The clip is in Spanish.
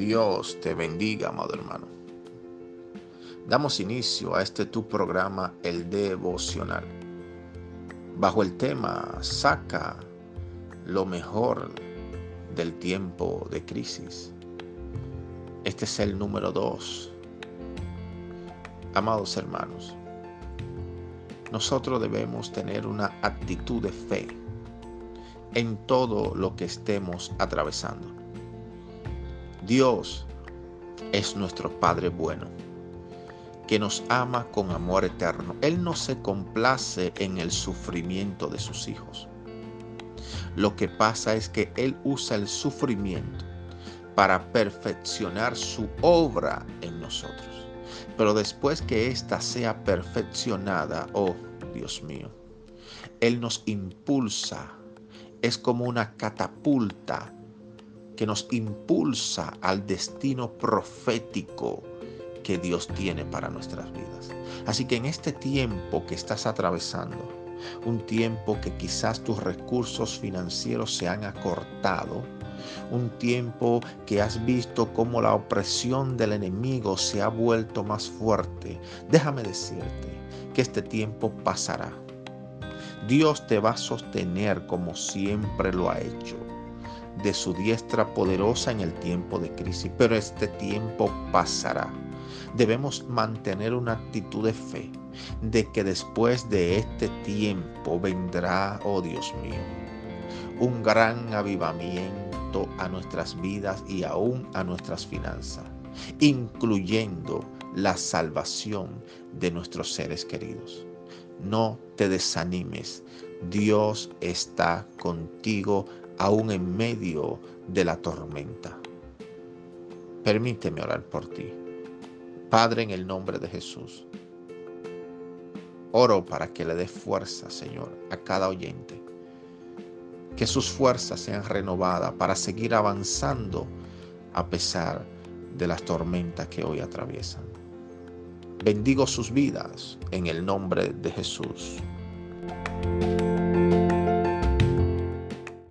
Dios te bendiga, amado hermano. Damos inicio a este tu programa, el devocional, bajo el tema Saca lo mejor del tiempo de crisis. Este es el número dos. Amados hermanos, nosotros debemos tener una actitud de fe en todo lo que estemos atravesando. Dios es nuestro Padre bueno, que nos ama con amor eterno. Él no se complace en el sufrimiento de sus hijos. Lo que pasa es que Él usa el sufrimiento para perfeccionar su obra en nosotros. Pero después que ésta sea perfeccionada, oh Dios mío, Él nos impulsa. Es como una catapulta que nos impulsa al destino profético que Dios tiene para nuestras vidas. Así que en este tiempo que estás atravesando, un tiempo que quizás tus recursos financieros se han acortado, un tiempo que has visto cómo la opresión del enemigo se ha vuelto más fuerte, déjame decirte que este tiempo pasará. Dios te va a sostener como siempre lo ha hecho, de su diestra poderosa en el tiempo de crisis, pero este tiempo pasará. Debemos mantener una actitud de fe, de que después de este tiempo vendrá, oh Dios mío, un gran avivamiento a nuestras vidas y aún a nuestras finanzas, incluyendo la salvación de nuestros seres queridos. No te desanimes, Dios está contigo aún en medio de la tormenta. Permíteme orar por ti. Padre, en el nombre de Jesús, oro para que le dé fuerza, Señor, a cada oyente que sus fuerzas sean renovadas para seguir avanzando a pesar de las tormentas que hoy atraviesan. Bendigo sus vidas en el nombre de Jesús.